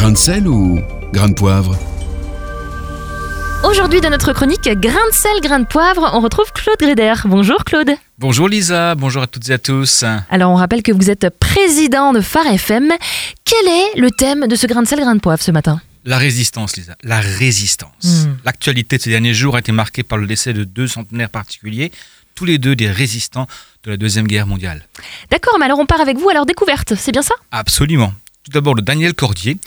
Grain de sel ou grain de poivre Aujourd'hui, dans notre chronique Grain de sel, grain de poivre, on retrouve Claude Gréder. Bonjour Claude. Bonjour Lisa, bonjour à toutes et à tous. Alors, on rappelle que vous êtes président de Phare FM. Quel est le thème de ce grain de sel, grain de poivre ce matin? La résistance, Lisa, la résistance. Hmm. L'actualité de ces derniers jours a été marquée par le décès de deux centenaires particuliers, tous les deux des résistants de la Deuxième Guerre mondiale. D'accord, mais alors on part avec vous à leur découverte, c'est bien ça? Absolument. Tout d'abord le Daniel Cordier,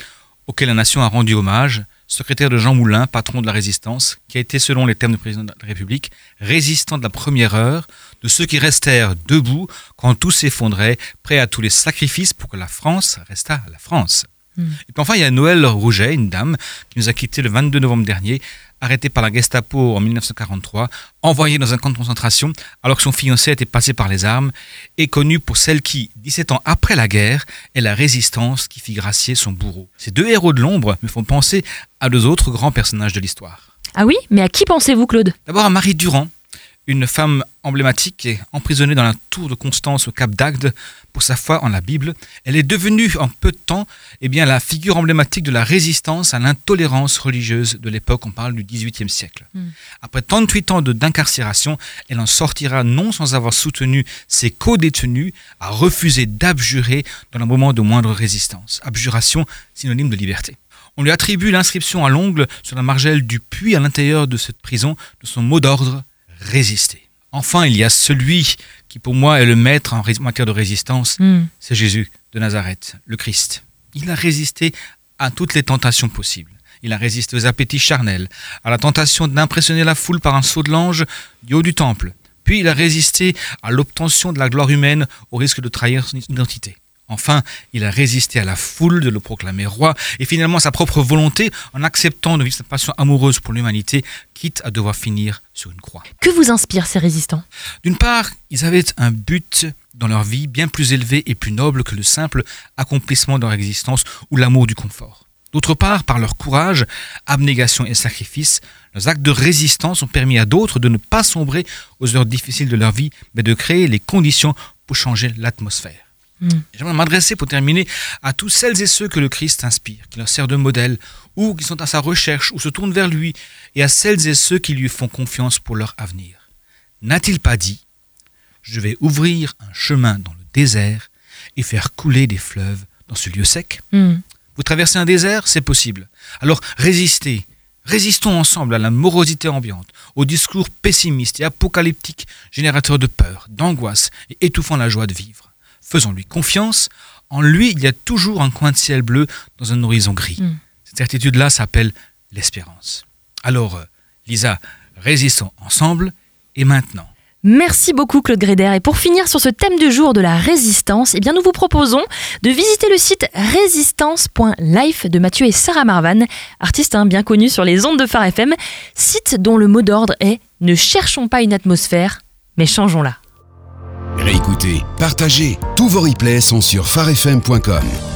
auquel la nation a rendu hommage, secrétaire de Jean Moulin, patron de la résistance, qui a été, selon les termes du président de la République, résistant de la première heure, de ceux qui restèrent debout quand tout s'effondrait, prêts à tous les sacrifices pour que la France restât la France. Et puis enfin, il y a Noël Rouget, une dame, qui nous a quittés le 22 novembre dernier, arrêtée par la Gestapo en 1943, envoyée dans un camp de concentration alors que son fiancé était passé par les armes, et connue pour celle qui, 17 ans après la guerre, est la résistance qui fit gracier son bourreau. Ces deux héros de l'ombre me font penser à deux autres grands personnages de l'histoire. Ah oui, mais à qui pensez-vous Claude? D'abord à Marie Durand, une femme emblématique est emprisonnée dans la tour de Constance au Cap d'Agde pour sa foi en la Bible. Elle est devenue en peu de temps eh bien, la figure emblématique de la résistance à l'intolérance religieuse de l'époque, on parle du XVIIIe siècle. Mm. Après 38 ans d'incarcération, elle en sortira non sans avoir soutenu ses co-détenus à refuser d'abjurer dans un moment de moindre résistance. Abjuration, synonyme de liberté. On lui attribue l'inscription à l'ongle sur la margelle du puits à l'intérieur de cette prison de son mot d'ordre résister. Enfin, il y a celui qui pour moi est le maître en matière de résistance, Hmm. c'est Jésus de Nazareth, le Christ. Il a résisté à toutes les tentations possibles. Il a résisté aux appétits charnels, à la tentation d'impressionner la foule par un saut de l'ange du haut du temple. Puis il a résisté à l'obtention de la gloire humaine au risque de trahir son identité. Enfin, il a résisté à la foule de le proclamer roi et finalement sa propre volonté en acceptant de vivre sa passion amoureuse pour l'humanité, quitte à devoir finir sur une croix. Que vous inspirent ces résistants? D'une part, ils avaient un but dans leur vie bien plus élevé et plus noble que le simple accomplissement de leur existence ou l'amour du confort. D'autre part, par leur courage, abnégation et sacrifice, leurs actes de résistance ont permis à d'autres de ne pas sombrer aux heures difficiles de leur vie, mais de créer les conditions pour changer l'atmosphère. J'aimerais m'adresser pour terminer à tous celles et ceux que le Christ inspire, qui leur sert de modèle, ou qui sont à sa recherche, ou se tournent vers lui, et à celles et ceux qui lui font confiance pour leur avenir. N'a-t-il pas dit Je vais ouvrir un chemin dans le désert et faire couler des fleuves dans ce lieu sec Hmm. Vous traversez un désert, c'est possible. Alors résistez. Résistons ensemble à la morosité ambiante, au discours pessimiste et apocalyptique, générateur de peur, d'angoisse et étouffant la joie de vivre. Faisons-lui confiance. En lui, il y a toujours un coin de ciel bleu dans un horizon gris. Mm. Cette certitude-là s'appelle l'espérance. Alors, euh, Lisa, résistons ensemble et maintenant. Merci beaucoup Claude Gréder. Et pour finir sur ce thème du jour de la résistance, eh bien nous vous proposons de visiter le site résistance.life de Mathieu et Sarah Marvan, artistes hein, bien connus sur les ondes de Phare FM, site dont le mot d'ordre est Ne cherchons pas une atmosphère, mais changeons-la. Réécoutez, partagez, tous vos replays sont sur farfm.com.